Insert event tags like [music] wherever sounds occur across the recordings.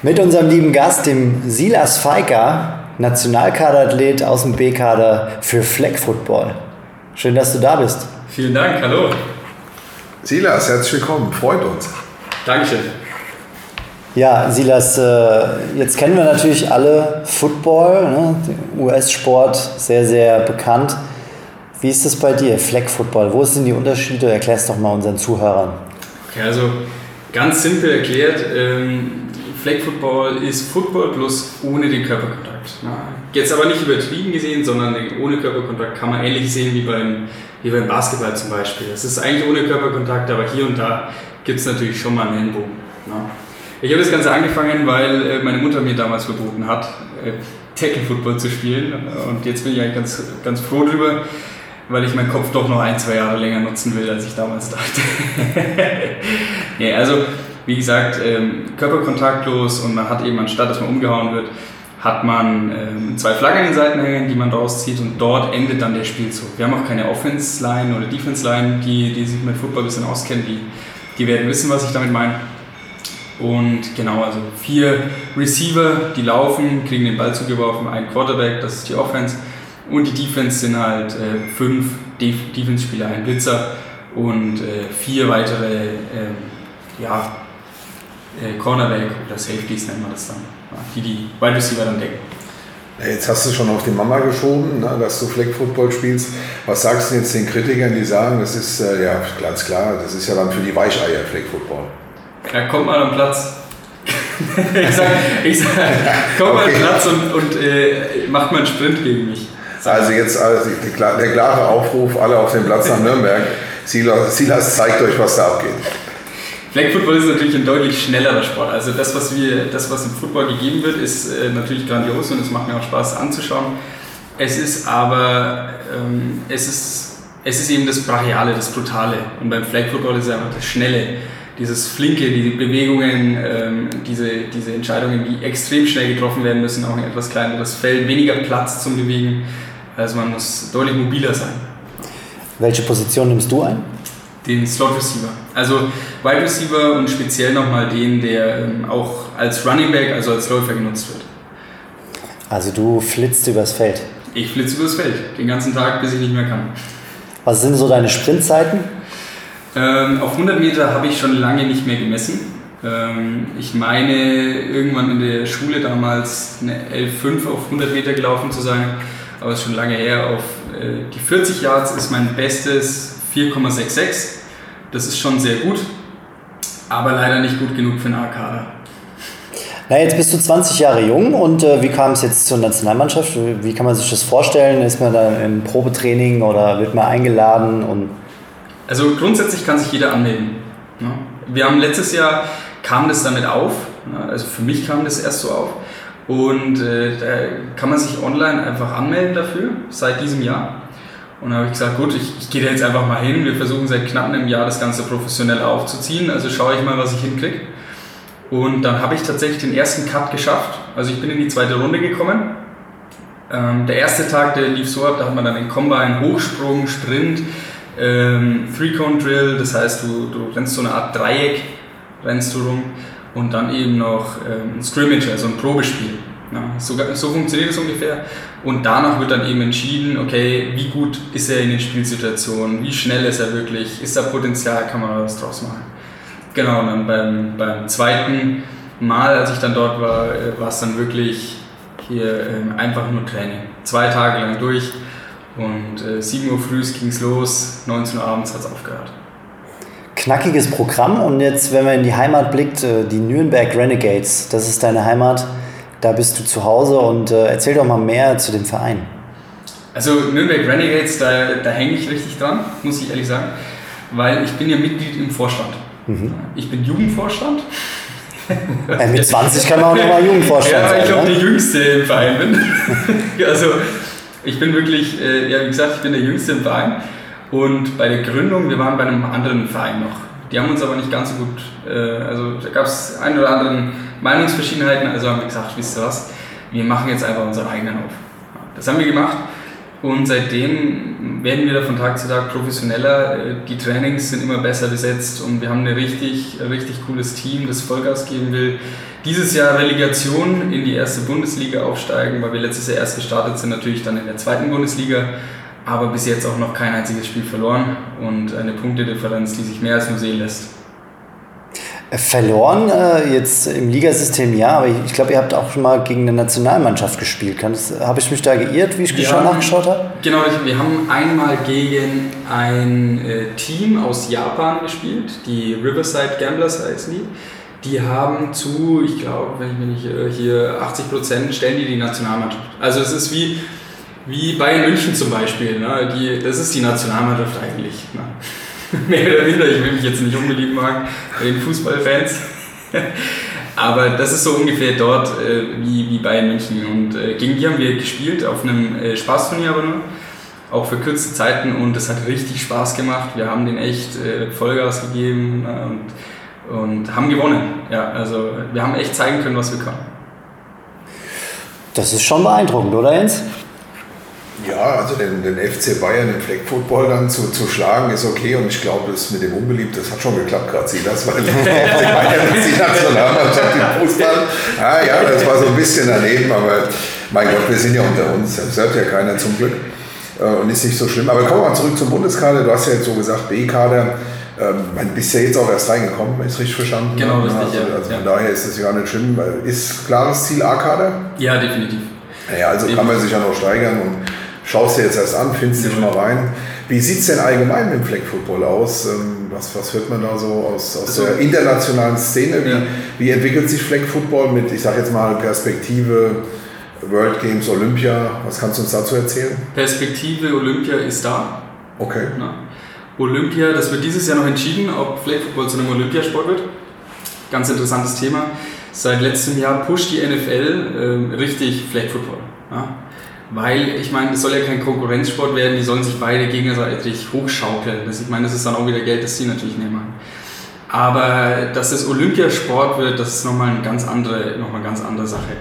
Mit unserem lieben Gast, dem Silas Feiker, Nationalkaderathlet aus dem B-Kader für Flag Football. Schön, dass du da bist. Vielen Dank, hallo. Silas, herzlich willkommen, freut uns. Dankeschön. Ja, Silas, äh, jetzt kennen wir natürlich alle Football, ne? US-Sport, sehr, sehr bekannt. Wie ist das bei dir, Flag Football? Wo sind die Unterschiede? Erklär es doch mal unseren Zuhörern. Okay, also ganz simpel erklärt, ähm, Flag Football ist Football plus ohne den Körperkontakt. Jetzt aber nicht übertrieben gesehen, sondern ohne Körperkontakt kann man ähnlich sehen wie beim, wie beim Basketball zum Beispiel. Es ist eigentlich ohne Körperkontakt, aber hier und da gibt es natürlich schon mal einen Ellenbogen. Ich habe das Ganze angefangen, weil äh, meine Mutter mir damals verboten hat, äh, Tackle Football zu spielen. Und jetzt bin ich eigentlich ganz, ganz froh drüber, weil ich meinen Kopf doch noch ein, zwei Jahre länger nutzen will, als ich damals dachte. [laughs] nee, also wie gesagt, ähm, körperkontaktlos und man hat eben anstatt, dass man umgehauen wird, hat man ähm, zwei Flaggen an den Seiten hängen, die man rauszieht und dort endet dann der Spielzug. Wir haben auch keine Offense-Line oder Defense-Line, die, die sich mit Football ein bisschen auskennen, die, die werden wissen, was ich damit meine. Und genau, also vier Receiver, die laufen, kriegen den Ball zugeworfen, ein Quarterback, das ist die Offense. Und die Defense sind halt äh, fünf Def Defense-Spieler, ein Blitzer und äh, vier weitere äh, ja, äh, Cornerback oder Safeties nennt man das dann, die die Wide Receiver dann decken. Jetzt hast du schon auf die Mama geschoben, ne, dass du Flag Football spielst. Was sagst du jetzt den Kritikern, die sagen, das ist äh, ja ganz klar, das ist ja dann für die Weicheier Flag Football? Ja, kommt mal am Platz. [laughs] ich sag, ich sag, kommt mal okay. am Platz und, und äh, macht mal einen Sprint gegen mich. Also jetzt also die, die, der klare Aufruf, alle auf den Platz nach Nürnberg. Silas, Silas zeigt euch, was da abgeht. Flag Football ist natürlich ein deutlich schnellerer Sport. Also das, was wir, das, was im Football gegeben wird, ist äh, natürlich grandios und es macht mir auch Spaß anzuschauen. Es ist aber, ähm, es ist, es ist eben das Brachiale, das Brutale. Und beim Flag Football ist es einfach das Schnelle, dieses Flinke, die Bewegungen, ähm, diese, diese Entscheidungen, die extrem schnell getroffen werden müssen, auch ein etwas kleineres Feld, weniger Platz zum Bewegen. Also man muss deutlich mobiler sein. Welche Position nimmst du ein? Den Slot Receiver. Also Wide Receiver und speziell nochmal den, der ähm, auch als Running Back, also als Läufer genutzt wird. Also du flitzt übers Feld? Ich flitze übers Feld, den ganzen Tag, bis ich nicht mehr kann. Was sind so deine Sprintzeiten? Ähm, auf 100 Meter habe ich schon lange nicht mehr gemessen. Ähm, ich meine, irgendwann in der Schule damals eine 11,5 auf 100 Meter gelaufen zu sein, aber es ist schon lange her. Auf äh, die 40 Yards ist mein bestes 4,66. Das ist schon sehr gut, aber leider nicht gut genug für einen A-Kader. Na, jetzt bist du 20 Jahre jung und äh, wie kam es jetzt zur Nationalmannschaft? Wie kann man sich das vorstellen? Ist man da im Probetraining oder wird man eingeladen? Und also grundsätzlich kann sich jeder anmelden. Ne? Wir haben letztes Jahr kam das damit auf, ne? also für mich kam das erst so auf. Und äh, da kann man sich online einfach anmelden dafür, seit diesem Jahr. Und habe ich gesagt, gut, ich, ich gehe da jetzt einfach mal hin. Wir versuchen seit knapp einem Jahr das Ganze professionell aufzuziehen. Also schaue ich mal, was ich hinkriege. Und dann habe ich tatsächlich den ersten Cut geschafft. Also ich bin in die zweite Runde gekommen. Ähm, der erste Tag, der lief so ab, da hat man dann den Combine, Hochsprung, Sprint, ähm, Three-Cone-Drill, das heißt, du, du rennst so eine Art Dreieck, rennst du rum und dann eben noch ähm, ein Scrimmage, also ein Probespiel. Ja, so, so funktioniert es ungefähr. Und danach wird dann eben entschieden, okay, wie gut ist er in den Spielsituationen, wie schnell ist er wirklich, ist da Potenzial, kann man was draus machen. Genau, und dann beim, beim zweiten Mal, als ich dann dort war, äh, war es dann wirklich hier äh, einfach nur Training. Zwei Tage lang durch und äh, 7 Uhr früh ging es los, 19 Uhr abends hat es aufgehört. Knackiges Programm und jetzt, wenn man in die Heimat blickt, äh, die Nürnberg Renegades, das ist deine Heimat da bist du zu Hause und äh, erzähl doch mal mehr zu dem Verein. Also Nürnberg Renegades, da, da hänge ich richtig dran, muss ich ehrlich sagen, weil ich bin ja Mitglied im Vorstand. Mhm. Ich bin Jugendvorstand Äh, mit 20 kann man auch nochmal Jugendvorstand Ja, weil ich sein. auch Ne? der Jüngste im Verein bin. [laughs] also ich bin wirklich, äh, ja wie gesagt, ich bin der Jüngste im Verein. Und bei der Gründung, wir waren bei einem anderen Verein noch. Die haben uns aber nicht ganz so gut, äh, also da gab es ein oder anderen Meinungsverschiedenheiten, also haben wir gesagt, wisst ihr was, wir machen jetzt einfach unseren eigenen auf. Das haben wir gemacht und seitdem werden wir da von Tag zu Tag professioneller. Die Trainings sind immer besser besetzt und wir haben ein richtig, richtig cooles Team, das Vollgas geben will. Dieses Jahr Relegation in die erste Bundesliga aufsteigen, weil wir letztes Jahr erst gestartet sind, natürlich dann in der zweiten Bundesliga, aber bis jetzt auch noch kein einziges Spiel verloren und eine Punktedifferenz, die sich mehr als nur sehen lässt. Verloren äh, jetzt im Ligasystem ja, aber ich, ich glaube, ihr habt auch schon mal gegen eine Nationalmannschaft gespielt. Habe ich mich da geirrt, wie ich Ja. schon nachgeschaut habe? Genau, wir haben einmal gegen ein äh, Team aus Japan gespielt, die Riverside Gamblers heißen die. Die haben zu, ich glaube, wenn ich mich nicht hier 80 Prozent stellen die die Nationalmannschaft. Also es ist wie, wie Bayern München zum Beispiel. Ne? Die, das ist die Nationalmannschaft eigentlich. Ne? [laughs] Mehr oder minder, ich will mich jetzt nicht unbeliebt machen den Fußballfans. [laughs] Aber das ist so ungefähr dort äh, wie, wie Bayern München. Und äh, gegen die haben wir gespielt auf einem äh, Spaßturnier aber nur. Auch für kurze Zeiten und es hat richtig Spaß gemacht. Wir haben den echt äh, Vollgas gegeben äh, und, und haben gewonnen. Ja, also wir haben echt zeigen können, was wir können. Das ist schon beeindruckend, oder Jens? Ja, also den, den FC Bayern im Flag Football dann zu, zu schlagen ist okay und ich glaube, das mit dem Unbeliebt, das hat schon geklappt gerade, Silas, weil [laughs] der FC Bayern ist die Nationalmannschaft im Fußball. Ah ja, das war so ein bisschen daneben, aber mein Gott, wir sind ja unter uns, das hört ja keiner zum Glück äh, und ist nicht so schlimm. Aber kommen wir mal zurück zum Bundeskader, du hast ja jetzt so gesagt, B-Kader, ähm, man bist ja jetzt auch erst reingekommen, es richtig verstanden Genau, richtig, Also, ja. also von Ja. daher ist das ja nicht schlimm. Ist klares Ziel A-Kader? Ja, definitiv. Naja, also kann man sich ja noch steigern und schaust dir jetzt erst an, findest dich mal rein. Wie sieht es denn allgemein mit dem Flag Football aus? Ähm, Was, was hört man da so aus, aus Also- der internationalen Szene? Wie, Ja. wie entwickelt sich Flag Football mit, ich sage jetzt mal, Perspektive World Games, Olympia? Was kannst du uns dazu erzählen? Perspektive Olympia ist da. Okay. Na, Olympia, das wird dieses Jahr noch entschieden, ob Flag Football zu einem Olympiasport wird. Ganz interessantes Thema. Seit letztem Jahr pusht die NFL ähm, richtig Flag Football. Ja? Weil, ich meine, es soll ja kein Konkurrenzsport werden, die sollen sich beide gegenseitig hochschaukeln. Das, ich meine, das ist dann auch wieder Geld, das sie natürlich mehr machen. Aber dass es Olympiasport wird, das ist nochmal eine ganz andere, noch mal eine ganz andere Sache.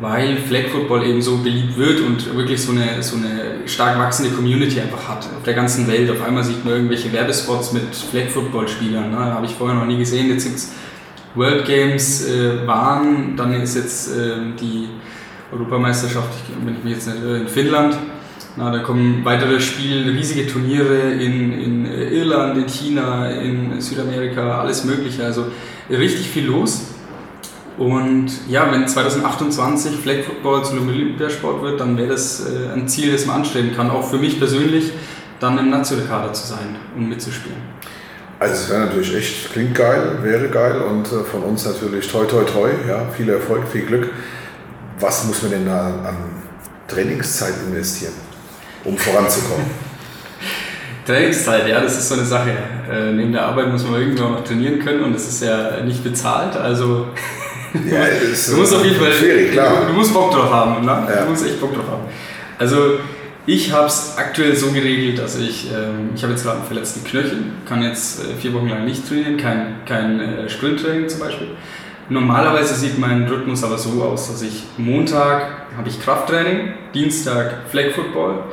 Weil Flag Football eben so beliebt wird und wirklich so eine, so eine stark wachsende Community einfach hat. Auf der ganzen Welt. Auf einmal sieht man irgendwelche Werbespots mit Flag Football Spielern. Ne? Habe ich vorher noch nie gesehen. Jetzt gibt es World Games äh, waren, dann ist jetzt äh, die Europameisterschaft, wenn ich mich jetzt nicht irre, in Finnland. Na, da kommen weitere Spiele, riesige Turniere in, in äh, Irland, in China, in Südamerika, alles Mögliche. Also richtig viel los. Und ja, wenn 2028 Flag Football zu einem Olympiasport wird, dann wäre das äh, ein Ziel, das man anstreben kann. Auch für mich persönlich, dann im Nationalkader zu sein und mitzuspielen. Also es wäre natürlich echt, klingt geil, wäre geil und äh, von uns natürlich toi toi toi, ja, viel Erfolg, viel Glück. Was muss man denn da an Trainingszeit investieren, um voranzukommen? [laughs] Trainingszeit, ja, das ist so eine Sache. Äh, neben der Arbeit muss man irgendwie auch noch trainieren können und das ist ja nicht bezahlt. Also [laughs] Ja, [laughs] du musst auf jeden Fall, schwierig, klar. Du, du musst Bock drauf haben, ne? Ja. Du musst echt Bock drauf haben. Also ich habe es aktuell so geregelt, dass ich, ähm, ich habe jetzt gerade einen verletzten Knöchel, kann jetzt äh, vier Wochen lang nicht trainieren, kein, kein äh, Sprinttraining zum Beispiel. Normalerweise sieht mein Rhythmus aber so aus, dass ich Montag habe ich Krafttraining, Dienstag Flag Football,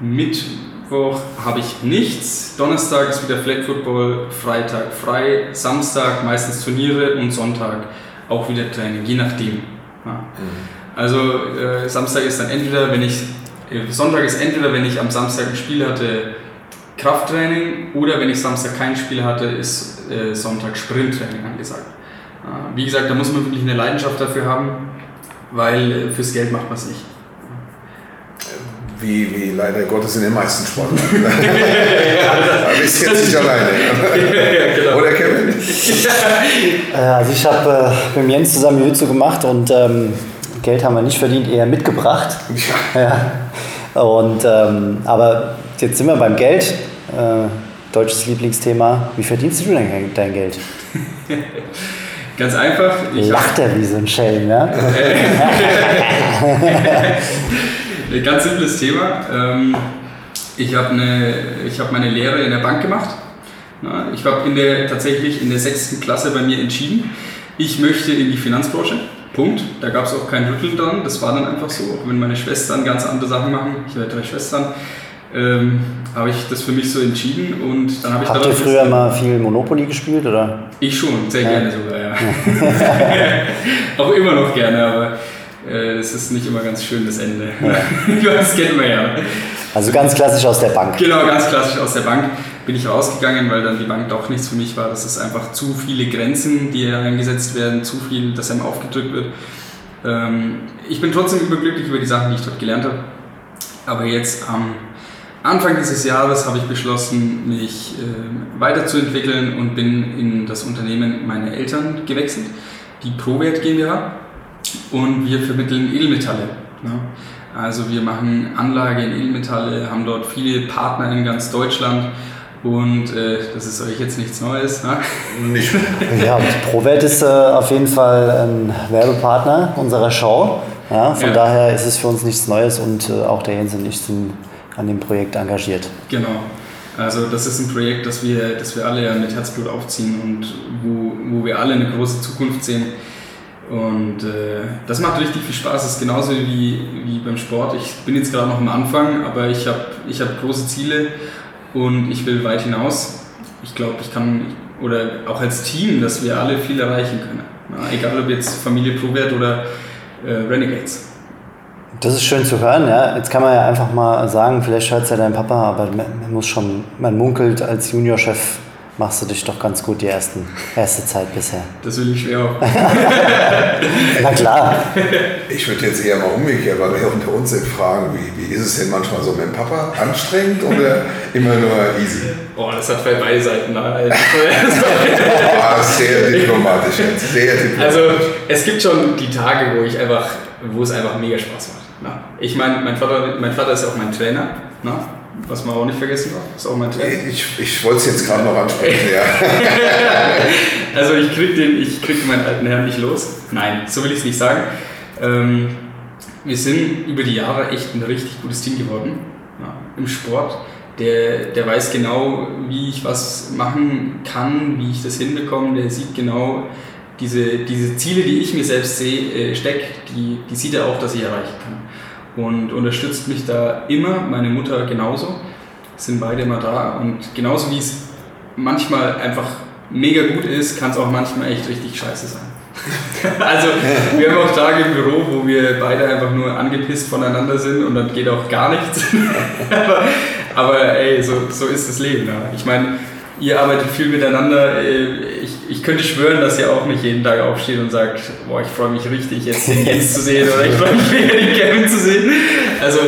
Mittwoch habe ich nichts, Donnerstag ist wieder Flag Football, Freitag frei, Samstag meistens Turniere und Sonntag auch wieder Training, je nachdem. Ja. Also äh, Samstag ist dann entweder, wenn ich, äh, Sonntag ist entweder, wenn ich am Samstag ein Spiel hatte, Krafttraining oder wenn ich Samstag kein Spiel hatte, ist äh, Sonntag Sprinttraining angesagt. Wie gesagt, da muss man wirklich eine Leidenschaft dafür haben, weil äh, fürs Geld macht man es nicht. Wie, wie leider Gottes in den meisten Sportarten. [laughs] da bist du jetzt nicht alleine. [laughs] genau. Oder Kevin? [laughs] Äh, also ich habe äh, mit Jens zusammen Jiu-Jitsu gemacht und ähm, Geld haben wir nicht verdient, eher mitgebracht. Ja. Ja. Und, ähm, aber jetzt sind wir beim Geld. Äh, deutsches Lieblingsthema. Wie verdienst du denn dein Geld? Ganz einfach. Ich Lacht er wie so ein Schelm, ja? [laughs] Ein ganz simples Thema. Ähm, ich habe eine, ich hab meine Lehre in der Bank gemacht. Ich habe in der, tatsächlich in der sechsten Klasse bei mir entschieden, ich möchte in die Finanzbranche. Punkt. Da gab es auch kein Rütteln dran. Das war dann einfach so. Auch wenn meine Schwestern ganz andere Sachen machen, ich habe drei Schwestern, ähm, habe ich das für mich so entschieden und dann habe ich Habt ihr früher mal viel Monopoly gespielt, oder? ich schon, sehr gerne sogar, ja. [laughs] Auch immer noch gerne, aber äh, es ist nicht immer ganz schön, das Ende. [laughs] das kennt man ja. Also ganz klassisch aus der Bank. Genau, ganz klassisch aus der Bank bin ich rausgegangen, weil dann die Bank doch nichts für mich war. Das ist einfach zu viele Grenzen, die eingesetzt werden, zu viel, dass einem aufgedrückt wird. Ähm, ich bin trotzdem überglücklich über die Sachen, die ich dort gelernt habe. Aber jetzt am Anfang dieses Jahres habe ich beschlossen, mich äh, weiterzuentwickeln und bin in das Unternehmen meiner Eltern gewechselt, die ProWert GmbH. Und wir vermitteln Edelmetalle. Ne? Also wir machen Anlage in Edelmetalle, haben dort viele Partner in ganz Deutschland. Und äh, das ist euch jetzt nichts Neues. Ne? Nicht [laughs] Ja, und ProWert ist äh, auf jeden Fall ein Werbepartner unserer Show. Ja, von Ja. daher ist es für uns nichts Neues und äh, auch der Jens und ich sind an dem Projekt engagiert. Genau. Also das ist ein Projekt, das wir, das wir alle mit Herzblut aufziehen und wo, wo wir alle eine große Zukunft sehen. Und äh, das macht richtig viel Spaß. Das ist genauso wie, wie beim Sport. Ich bin jetzt gerade noch am Anfang, aber ich habe ich hab große Ziele und ich will weit hinaus. Ich glaube, ich kann, oder auch als Team, dass wir alle viel erreichen können. Na, egal ob jetzt Familie ProWert oder äh, Renegades. Das ist schön zu hören, ja. Jetzt kann man ja einfach mal sagen, vielleicht hört es ja dein Papa, aber man, muss schon, man munkelt, als Juniorchef machst du dich doch ganz gut die ersten, erste Zeit bisher. Das will ich schwer. [laughs] Na klar. Ich würde jetzt eher mal umgekehrt, weil wir unter uns sind, fragen, wie, wie ist es denn manchmal so mit dem Papa? Anstrengend oder immer nur easy? Boah, das hat bei beide Seiten. Ne? [laughs] Ah, sehr diplomatisch jetzt, sehr diplomatisch. Also es gibt schon die Tage, wo ich einfach, wo es einfach mega Spaß macht. Na? Ich meine, mein Vater, mein Vater ist ja auch mein Trainer, na? was man auch nicht vergessen darf. Ist auch mein Trainer. ich ich wollte es jetzt gerade noch ansprechen, ja. [laughs] Also ich krieg den, ich krieg meinen alten Herrn nicht los. Nein, so will ich es nicht sagen. Ähm, wir sind über die Jahre echt ein richtig gutes Team geworden ja, im Sport. Der, der weiß genau, wie ich was machen kann, wie ich das hinbekomme. Der sieht genau diese, diese Ziele, die ich mir selbst sehe, äh, steck, die, die sieht er auch, dass ich erreichen kann. Und unterstützt mich da immer, meine Mutter genauso, sind beide immer da. Und genauso wie es manchmal einfach mega gut ist, kann es auch manchmal echt richtig scheiße sein. [laughs] also wir haben auch Tage im Büro, wo wir beide einfach nur angepisst voneinander sind und dann geht auch gar nichts. [laughs] aber, aber ey, so, so ist das Leben. Ja. Ich meine, ihr arbeitet viel miteinander. Äh, Ich, ich könnte schwören, dass ihr auch nicht jeden Tag aufsteht und sagt, boah, ich freue mich richtig, jetzt den Jens zu sehen oder ich freue mich [laughs] mega, den Kevin zu sehen. Also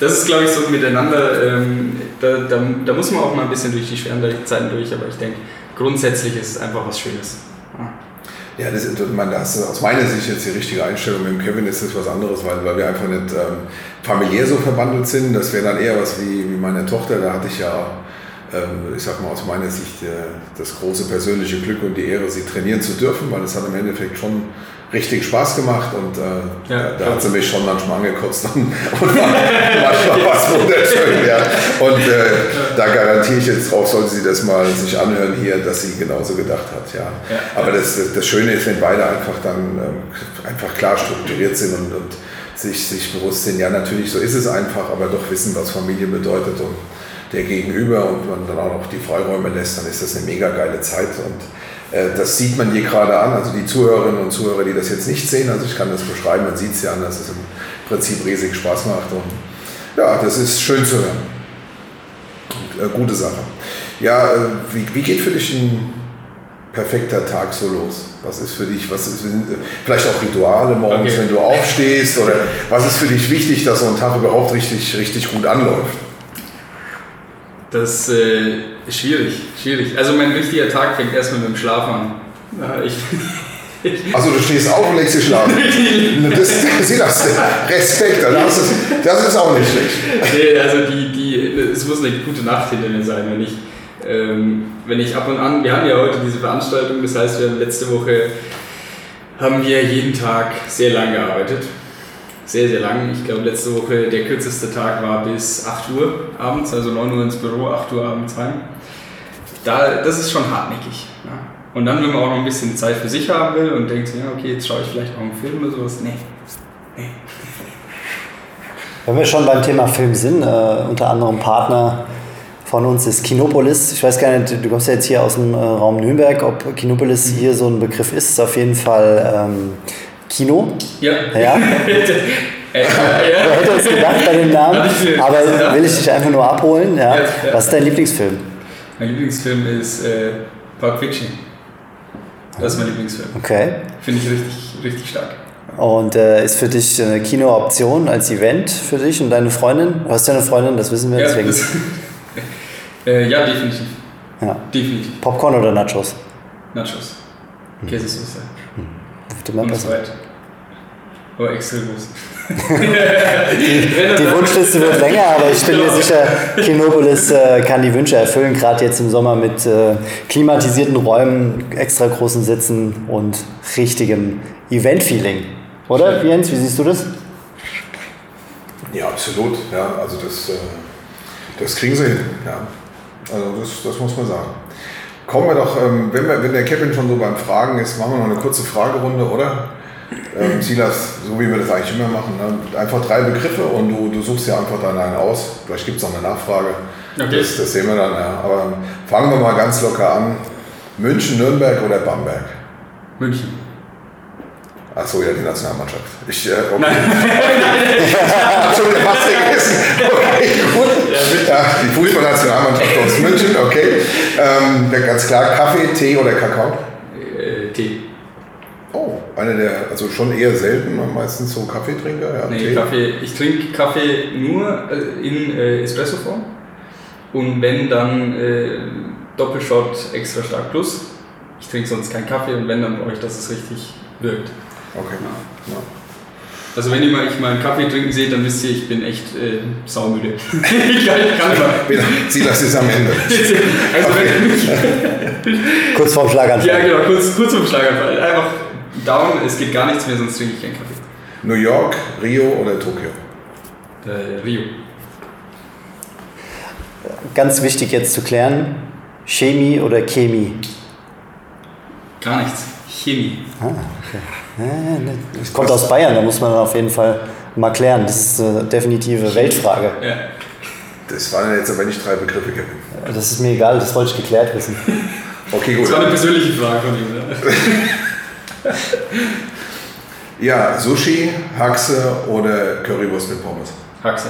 das ist, glaube ich, so miteinander. Ähm, da, da, da muss man auch mal ein bisschen durch die schweren Zeiten durch, aber ich denke, grundsätzlich ist es einfach was Schönes. Ja. Das, ist- man, das ist aus meiner Sicht jetzt die richtige Einstellung. Mit dem Kevin ist das was anderes, weil, weil wir einfach nicht ähm, familiär so verbandelt sind. Das wäre dann eher was wie, wie meine Tochter. Da hatte ich ja, ich sag mal aus meiner Sicht, äh, das große persönliche Glück und die Ehre, sie trainieren zu dürfen, weil es hat im Endeffekt schon richtig Spaß gemacht und äh, Ja, da hat sie mich schon manchmal angekotzt und, [laughs] und war, manchmal war es [laughs] wunderschön. Ja. Und äh, da garantiere ich jetzt drauf, sollte sie das mal sich anhören hier, dass sie genauso gedacht hat. Ja. Ja. Aber das, das, das Schöne ist, wenn beide einfach dann ähm, einfach klar strukturiert sind und, und sich, sich bewusst sind, ja natürlich, so ist es einfach, aber doch wissen, was Familie bedeutet und der Gegenüber und man dann auch noch die Freiräume lässt, dann ist das eine mega geile Zeit und äh, das sieht man hier gerade an, also die Zuhörerinnen und Zuhörer, die das jetzt nicht sehen, also ich kann das beschreiben, man sieht es ja an, dass es im Prinzip riesig Spaß macht und ja, das ist schön zu hören. Und, äh, gute Sache. Ja, äh, wie, wie geht für dich ein perfekter Tag so los? Was ist für dich, was ist, sind, äh, vielleicht auch Rituale morgens, Okay. wenn du aufstehst oder was ist für dich wichtig, dass so ein Tag überhaupt richtig, richtig gut anläuft? Das äh, ist schwierig, schwierig. Also mein richtiger Tag fängt erstmal mit dem Schlaf an. Ja, ich, [laughs] Also du stehst auf und legst dich schlafen. [laughs] Das, sieh das, Respekt, das ist, das ist auch nicht schlecht. nee, also die, die, es muss eine gute Nacht hinter mir sein, wenn ich, ähm, wenn ich ab und an, wir haben ja heute diese Veranstaltung, das heißt, wir haben letzte Woche haben wir jeden Tag sehr lang gearbeitet. Sehr, sehr lang. Ich glaube, letzte Woche der kürzeste Tag war bis 8 Uhr abends, also 9 Uhr ins Büro, 8 Uhr abends heim. Da, das ist schon hartnäckig. Ja. Und dann, wenn man auch noch ein bisschen Zeit für sich haben will und denkt, ja, okay, jetzt schaue ich vielleicht auch einen Film oder sowas. Nee. nee. Wenn wir schon beim Thema Film sind, äh, unter anderem Partner von uns ist Kinopolis. Ich weiß gar nicht, du kommst ja jetzt hier aus dem äh, Raum Nürnberg, ob Kinopolis hier so ein Begriff ist. Ist auf jeden Fall ähm, Kino. Ja. Ja. [laughs] Äh. Wer hätte es gedacht bei dem Namen? Aber will ich dich einfach nur abholen. Ja. Was ist dein Lieblingsfilm? Mein Lieblingsfilm ist äh, Pulp Fiction. Das ist mein Lieblingsfilm. Okay. Finde ich richtig, richtig stark. Und äh, ist für dich eine Kinooption als Event für dich und deine Freundin? Du hast ja eine Freundin, das wissen wir Ja, deswegen. das, [laughs] äh, ja definitiv. Ja. Definitiv. Popcorn oder Nachos? Nachos. Käsesoße. Bitte Und besser. zweit. Aber extra groß. Die Wunschliste wird länger, aber ich bin mir sicher, Kinopolis äh, kann die Wünsche erfüllen, gerade jetzt im Sommer mit äh, klimatisierten Räumen, extra großen Sitzen und richtigem Event-Feeling. Oder, Jens, wie siehst du das? Ja, absolut. Ja, also das, äh, das kriegen sie hin. Ja. Also das, das muss man sagen. Kommen wir doch, ähm, wenn, wir, wenn der Kevin schon so beim Fragen ist, machen wir noch eine kurze Fragerunde, oder? Ähm, Silas, so wie wir das eigentlich immer machen, ne? einfach drei Begriffe und du, du suchst dir einfach dann einen aus. Vielleicht gibt es noch eine Nachfrage. Okay. Das, das sehen wir dann. Ja. Aber fangen wir mal ganz locker an. München, Nürnberg oder Bamberg? München. Achso, ja, die Nationalmannschaft. Ich, äh, okay. Hab schon wieder fast vergessen. Okay, gut. Ja, die Fußballnationalmannschaft aus München, okay. Ähm, ganz klar, Kaffee, Tee oder Kakao? Äh, Tee. Oh, eine der, also schon eher selten, meistens so Kaffeetrinker. Ja, Nee, Tee. Kaffee. Ich trinke Kaffee nur äh, in äh, Espresso-Form. Und wenn, dann äh, Doppelshot extra stark plus. Ich trinke sonst keinen Kaffee und wenn, dann brauche ich, dass es richtig wirkt. Okay. Ja. Also wenn ihr mal, ich mal einen Kaffee trinken seht, dann visst ihr, ich bin echt äh, saumüde. [laughs] ich kann, ich kann immer. Wieder, Silas ist am Ende. Also wenn, Kurz vorm Schlaganfall. ja genau, kurz, kurz zum Schlaganfall. Einfach down, es geht gar nichts mehr, sonst trinke ich keinen Kaffee. New York, Rio oder Tokio? Äh, Rio. Ganz wichtig jetzt zu klären, Chemie oder Chemie? Gar nichts. Chemie. Das kommt aus Bayern, da muss man auf jeden Fall mal klären. Das ist eine definitive Weltfrage. Ja. Das waren jetzt aber nicht drei Begriffe, Kevin. Das ist mir egal, das wollte ich geklärt wissen. [laughs] Okay, gut. Das war eine persönliche Frage von ihm. Ne? [laughs] Ja, Sushi, Haxe oder Currywurst mit Pommes? Haxe.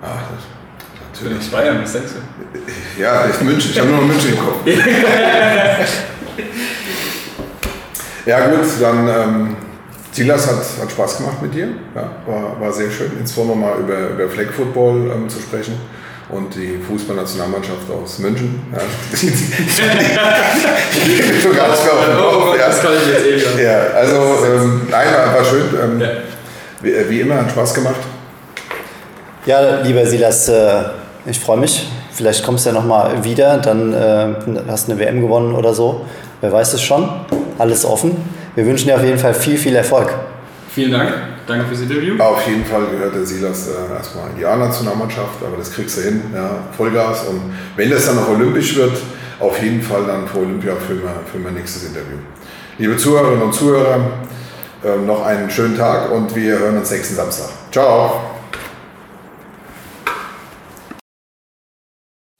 Ach, das, Bin natürlich. ich Bayern, was denkst du? Ja, ich München. Ich habe nur noch München im Kopf. [laughs] ja gut, dann ähm, Silas hat, hat Spaß gemacht mit dir. Ja, war, war sehr schön. Jetzt wollen wir mal über, über Flag Football ähm, zu sprechen und die Fußballnationalmannschaft aus München. Ja, die, die schon Oh, Kopf. Gott, Ja. das kann ich jetzt eh. Ja, also ähm, nein, war, war schön. Ähm, Ja. wie, wie immer, hat Spaß gemacht. Ja, lieber Silas, äh, ich freue mich. Vielleicht kommst du ja nochmal wieder, dann äh, hast du eine WM gewonnen oder so. Wer weiß es schon. Alles offen. Wir wünschen dir auf jeden Fall viel, viel Erfolg. Vielen Dank. Danke fürs Interview. Auf jeden Fall gehört der Silas äh, erstmal in die A-Nationalmannschaft, aber das kriegst du hin, ja, Vollgas. Und wenn das dann noch olympisch wird, auf jeden Fall dann für Olympia für mein, für mein nächstes Interview. Liebe Zuhörerinnen und Zuhörer, ähm, noch einen schönen Tag und wir hören uns nächsten Samstag. Ciao!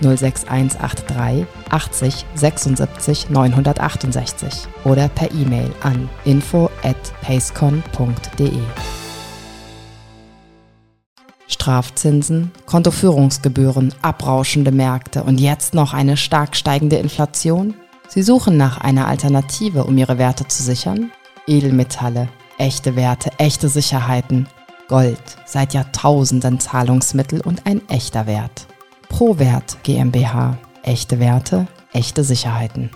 06183 80 76 968 oder per E-Mail an info at pacecon.de. Strafzinsen, Kontoführungsgebühren, abrauschende Märkte und jetzt noch eine stark steigende Inflation? Sie suchen nach einer Alternative, um ihre Werte zu sichern? Edelmetalle, echte Werte, echte Sicherheiten. Gold, seit Jahrtausenden Zahlungsmittel und ein echter Wert. ProWert GmbH. Echte Werte, echte Sicherheiten.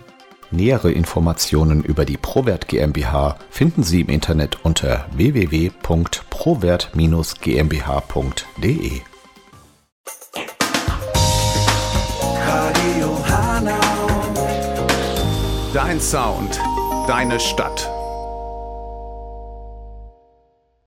Nähere Informationen über die Prowert GmbH finden Sie im Internet unter www.prowert-gmbh.de. Dein Sound, deine Stadt.